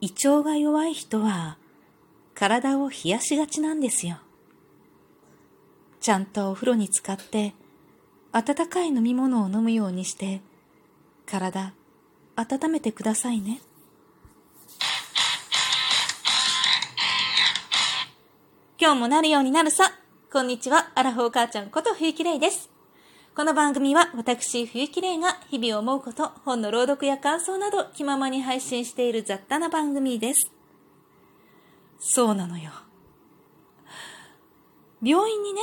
胃腸が弱い人は体を冷やしがちなんですよ。ちゃんとお風呂に浸かって温かい飲み物を飲むようにして体温めてくださいね。今日もなるようになるさ。こんにちは、アラフォー母ちゃんこと冬木玲です。この番組は私、冬木玲が日々思うこと、本の朗読や感想など気ままに配信している雑多な番組です。そうなのよ。病院にね、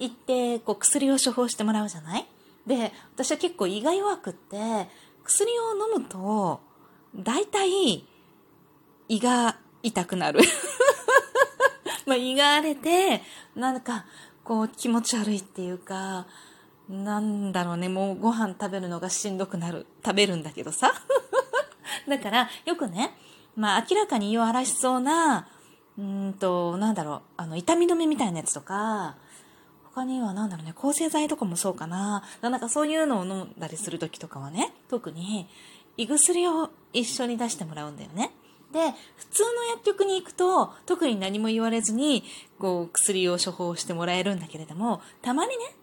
行ってこう薬を処方してもらうじゃない？で、私は結構胃が弱くって、薬を飲むと、大体胃が痛くなる。まあ胃が荒れて、なんかこう気持ち悪いっていうか、なんだろうね、もうご飯食べるのがしんどくなる。食べるんだけどさ。だから、よくね、まあ明らかに胃を荒らしそうな、うんと、なんだろう、あの、痛み止めみたいなやつとか、他にはなんだろうね、抗生剤とかもそうかな。なんかそういうのを飲んだりするときとかはね、特に胃薬を一緒に出してもらうんだよね。で、普通の薬局に行くと、特に何も言われずに、こう、薬を処方してもらえるんだけれども、たまにね、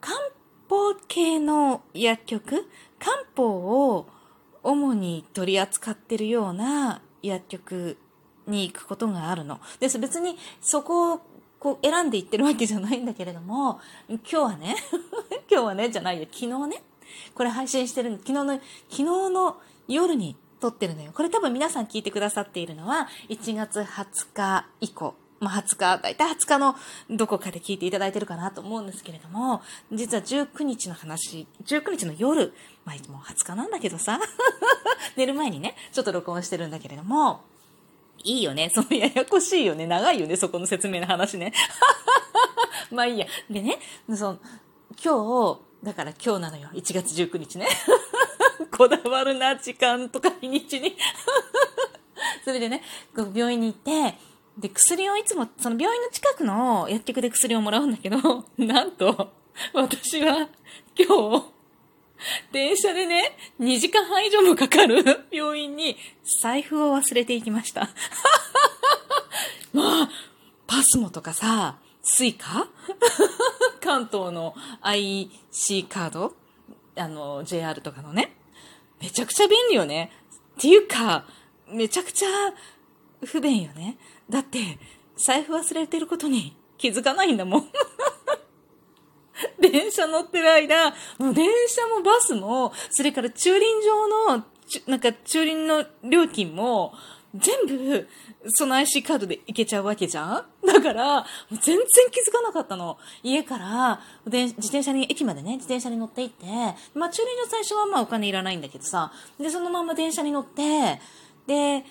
漢方系の薬局？漢方を主に取り扱ってるような薬局に行くことがあるの。です。別にそこをこう選んでいってるわけじゃないんだけれども、今日はね、今日はね、じゃないよ、昨日ね、これ配信してる昨日の、昨日の夜に撮ってるのよ。これ多分皆さん聞いてくださっているのは、1月20日以降まあ、20日、だいたい20日のどこかで聞いていただいてるかなと思うんですけれども、実は19日の話、19日の夜、まあ、もう20日なんだけどさ、寝る前にね、ちょっと録音してるんだけれども、いいよね。そのややこしいよね。長いよね。そこの説明の話ね。まあいいや。でね、その、今日、だから今日なのよ。1月19日ね。こだわるな、時間とか日にちに。それでね、病院に行って、で、薬をいつも、その病院の近くの薬局で薬をもらうんだけど、なんと、私は今日、電車でね、2時間半以上もかかる 病院に財布を忘れていきました。まあ、パスモとかさ、スイカ？関東の IC カード？あの、JR とかのね。めちゃくちゃ便利よね。っていうか、めちゃくちゃ不便よね。だって、財布忘れてることに気づかないんだもん。電車乗ってる間、もう電車もバスも、それから駐輪場の、なんか駐輪の料金も、全部、その IC カードで行けちゃうわけじゃん？だから、全然気づかなかったの。家から、自転車に、駅までね、自転車に乗って行って、まあ駐輪場最初はまあお金いらないんだけどさ、で、そのまま電車に乗って、で、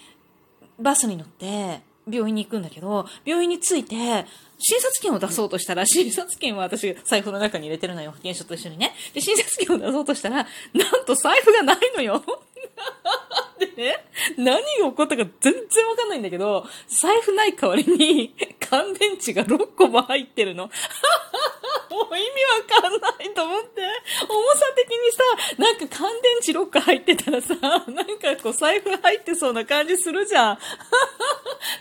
バスに乗って、病院に行くんだけど、病院に着いて、診察券を出そうとしたら、診察券は私財布の中に入れてるのよ、保険証と一緒にね。で、診察券を出そうとしたら、なんと財布がないのよ。でね、何が起こったか全然わかんないんだけど、財布ない代わりに、乾電池が6個も入ってるの。もう意味わかんないと思って、重さ的にさ、なんか乾電池6個入ってたらさ、なんかこう財布入ってそうな感じするじゃん。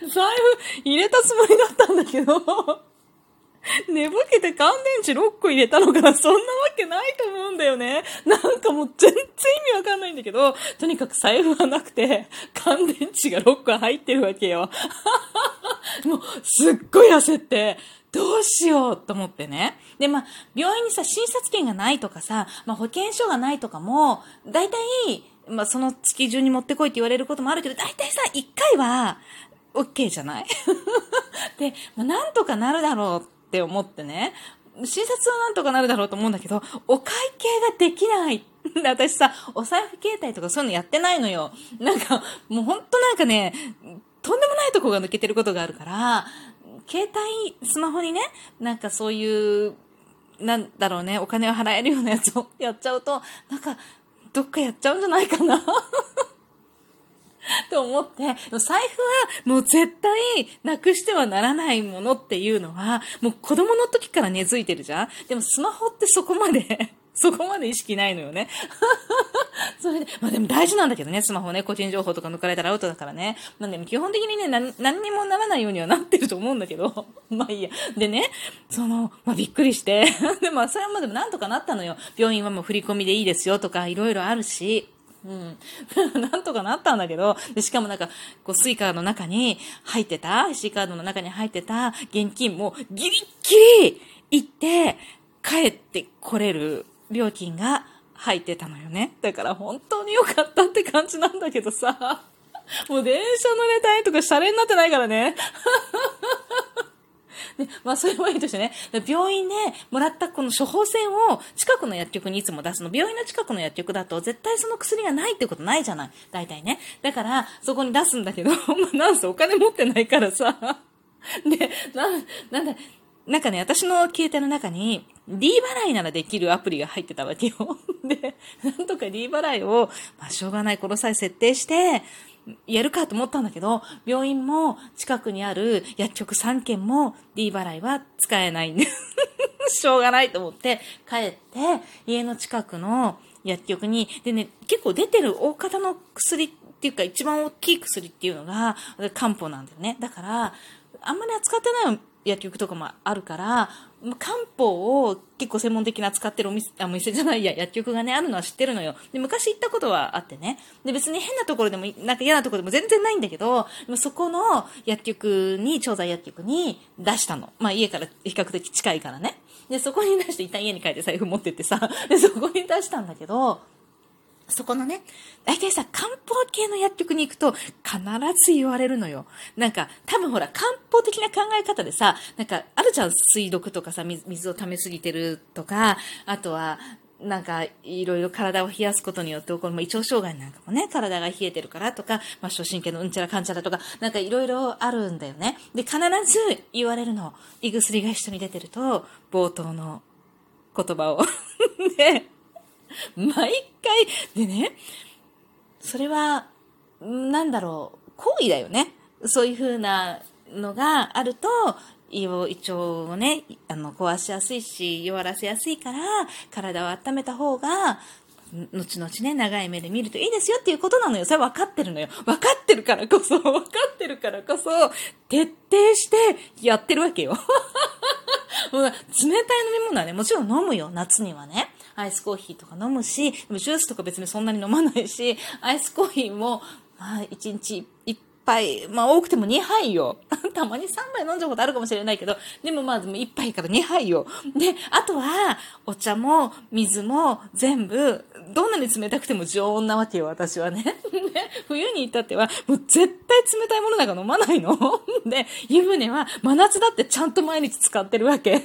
財布入れたつもりだったんだけど、寝ぼけて乾電池6個入れたのかなそんなわけないと思うんだよね。なんかもう全然意味わかんないんだけど、とにかく財布はなくて、乾電池が6個入ってるわけよ。もう、すっごい焦って、どうしようと思ってね。で、まあ、病院にさ、診察券がないとかさ、まあ、保険証がないとかも、大体、まあ、その月中に持ってこいって言われることもあるけど、大体さ、1回は、OK じゃない？で、まあ、なんとかなるだろうって思ってね、診察はなんとかなるだろうと思うんだけど、お会計ができない。私さ、お財布携帯とかそういうのやってないのよ。なんか、もうほんとなんかね、とんでもないとこが抜けてることがあるから、携帯、スマホにね、なんかそういう、なんだろうね、お金を払えるようなやつをやっちゃうと、なんか、どっかやっちゃうんじゃないかな と思って、財布はもう絶対なくしてはならないものっていうのは、もう子供の時から根付いてるじゃん？でもスマホってそこまで そこまで意識ないのよね。それで、まあでも大事なんだけどね、スマホね、個人情報とか抜かれたらアウトだからね。まあでも基本的にね、何何にもならないようにはなってると思うんだけど、まあいいや。でね、その、まあびっくりして、でもそれはまあでもなんとかなったのよ。病院はもう振り込みでいいですよとか、いろいろあるし。うん。なんとかなったんだけど、で、しかもなんか、こう、スイカの中に入ってた、C カードの中に入ってた現金もギリッギリ行って、帰ってこれる料金が入ってたのよね。だから本当に良かったって感じなんだけどさ、もう電車乗れたいとかシャレになってないからね。で、まあ、それはいいとしてね、病院でもらったこの処方箋を近くの薬局にいつも出すの。病院の近くの薬局だと絶対その薬がないってことないじゃない。大体ね。だから、そこに出すんだけど、まあ、なんせお金持ってないからさ。で、な、なんだ、なんかね、私の携帯の中に D 払いならできるアプリが入ってたわけよ。で、なんとか D 払いを、まあ、しょうがない、この際設定して、やるかと思ったんだけど、病院も近くにある薬局3軒も D 払いは使えないんで しょうがないと思って帰って家の近くの薬局に、でね、結構出てる大方の薬っていうか一番大きい薬っていうのが漢方なんだよね。だから、あんまり扱ってない薬局とかもあるから、漢方を結構専門的な使ってるお店、あ、お店じゃないや、薬局がね、あるのは知ってるのよ。で、昔行ったことはあってね。で、別に変なところでも、なんか嫌なところでも全然ないんだけど、そこの薬局に、調剤薬局に出したの。まあ家から比較的近いからね。で、そこに出して、一旦家に帰って財布持ってってさ、で、そこに出したんだけど、そこのね、大体さ、漢方系の薬局に行くと必ず言われるのよ。なんか、多分ほら、漢方的な考え方でさ、なんか、あるじゃん、水毒とかさ、水を溜めすぎてるとか、あとは、なんか、いろいろ体を冷やすことによって、この胃腸障害なんかもね、体が冷えてるからとか、まあ、初心系のうんちゃらかんちゃらとか、なんかいろいろあるんだよね。で、必ず言われるの。胃薬が一緒に出てると、冒頭の言葉を。で、毎回、でね、それは、なんだろう、行為だよね。そういう風なのがあると、胃を、胃腸をね、あの、壊しやすいし、弱らせやすいから、体を温めた方が、後々ね、長い目で見るといいですよっていうことなのよ。それ分かってるのよ。分かってるからこそ、分かってるからこそ、徹底してやってるわけよ。冷たい飲み物はね、もちろん飲むよ、夏にはね。アイスコーヒーとか飲むし、でもジュースとか別にそんなに飲まないし、アイスコーヒーも、まあ、1日1杯、まあ多くても2杯よ。たまに3杯飲んじゃうことあるかもしれないけど、でもまあでも1杯から2杯よ。で、あとは、お茶も水も全部、どんなに冷たくても常温なわけよ、私はね。で、冬に至っては、もう絶対冷たいものなんか飲まないの。で、湯船は真夏だってちゃんと毎日使ってるわけ。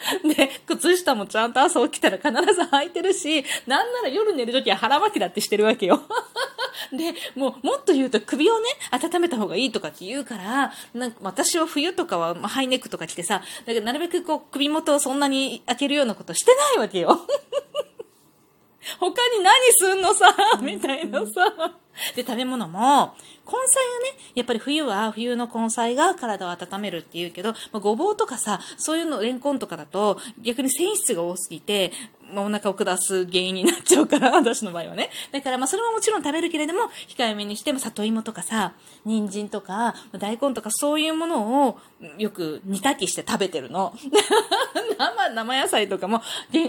で、靴下もちゃんと朝起きたら必ず履いてるし、なんなら夜寝るときは腹巻きだってしてるわけよ。で、もう、もっと言うと首をね、温めた方がいいとかって言うから、なんか私は冬とかは、ハイネックとか着てさ、だからなるべくこう首元をそんなに開けるようなことしてないわけよ。他に何すんのさ、みたいなさ。で、食べ物も、根菜がね、やっぱり冬は冬の根菜が体を温めるって言うけど、まあ、ごぼうとかさ、そういうの、レンコンとかだと、逆に繊維質が多すぎて、まあ、お腹を下す原因になっちゃうから、私の場合はね。だからまあそれはもちろん食べるけれども、控えめにしても里芋とかさ、人参とか、大根とかそういうものをよく煮炊きして食べてるの。生、生野菜とかも、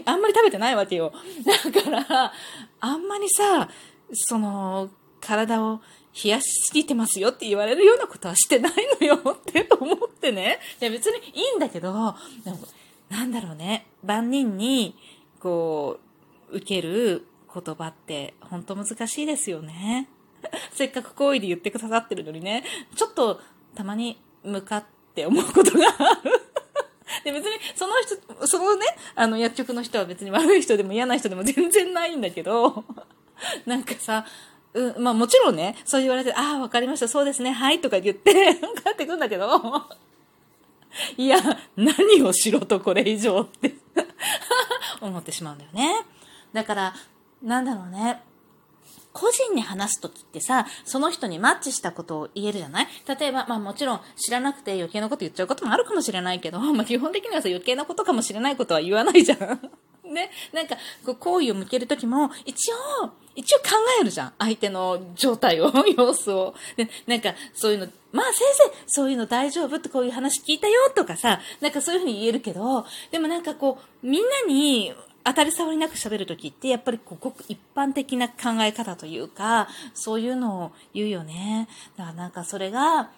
あんまり食べてないわけよ。だから、あんまりさ、その、体を冷やしすぎてますよって言われるようなことはしてないのよって思ってね。いや別にいいんだけど、なんだろうね。万人に、こう、受ける言葉って本当難しいですよね。せっかく好意で言ってくださってるのにね、ちょっとたまに向かって思うことがある。で、別に、その人、そのね、あの、薬局の人は別に悪い人でも嫌な人でも全然ないんだけど、なんかさ、うん、まあもちろんね、そう言われて、ああ、わかりました、そうですね、はい、とか言って、帰ってくんだけど、いや、何をしろとこれ以上って 思ってしまうんだよね。だから、なんだろうね。個人に話すときってさ、その人にマッチしたことを言えるじゃない？例えば、まあもちろん知らなくて余計なこと言っちゃうこともあるかもしれないけど、まあ基本的にはさ余計なことかもしれないことは言わないじゃん。ね、なんか、こう、好意を向けるときも、一応、一応考えるじゃん。相手の状態を、様子を。で、なんか、そういうの、まあ先生、そういうの大丈夫ってこういう話聞いたよとかさ、なんかそういうふうに言えるけど、でもなんかこう、みんなに当たり障りなく喋るときって、やっぱりこうごく一般的な考え方というか、そういうのを言うよね。だからなんかそれが、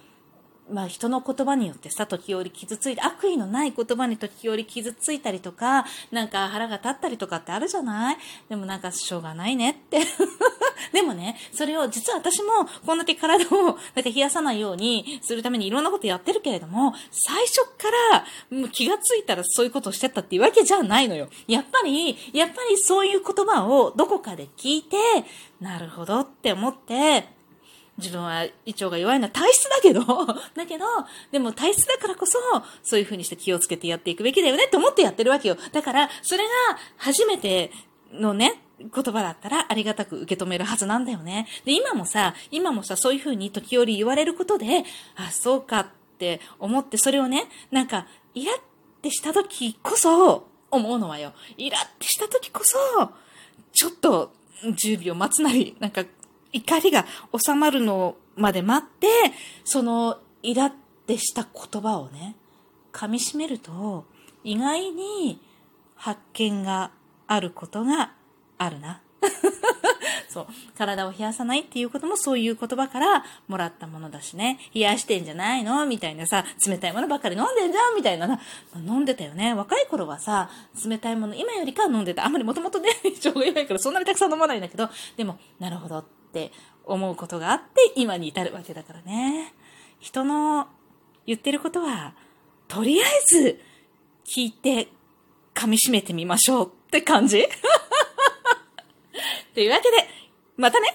まあ人の言葉によってさ、時折傷ついて、悪意のない言葉に時折傷ついたりとか、なんか腹が立ったりとかってあるじゃない？でもなんかしょうがないねって。でもね、それを実は私もこんだけ体をなんか冷やさないようにするためにいろんなことやってるけれども、最初からもう気がついたらそういうことをしてたっていうわけじゃないのよ。やっぱり、やっぱりそういう言葉をどこかで聞いて、なるほどって思って、自分は胃腸が弱いのは体質だけど、だけど、でも体質だからこそ、そういう風にして気をつけてやっていくべきだよねって思ってやってるわけよ。だから、それが初めてのね、言葉だったらありがたく受け止めるはずなんだよね。で、今もさ、今もさ、そういう風に時折言われることで、あ、そうかって思って、それをね、なんか、イラってした時こそ、思うのはよ。イラってした時こそ、ちょっと10秒待つなり、なんか怒りが収まるのまで待って、そのイラってした言葉をね、噛み締めると、意外に発見があることがあるな。そう。体を冷やさないっていうこともそういう言葉からもらったものだしね。冷やしてんじゃないの？みたいなさ、冷たいものばっかり飲んでんじゃん？みたいなな。飲んでたよね。若い頃はさ、冷たいもの、今よりかは飲んでた。あんまりもともとね、腸が弱いからそんなにたくさん飲まないんだけど、でも、なるほどって思うことがあって、今に至るわけだからね。人の言ってることは、とりあえず聞いて噛み締めてみましょうって感じ というわけで、またね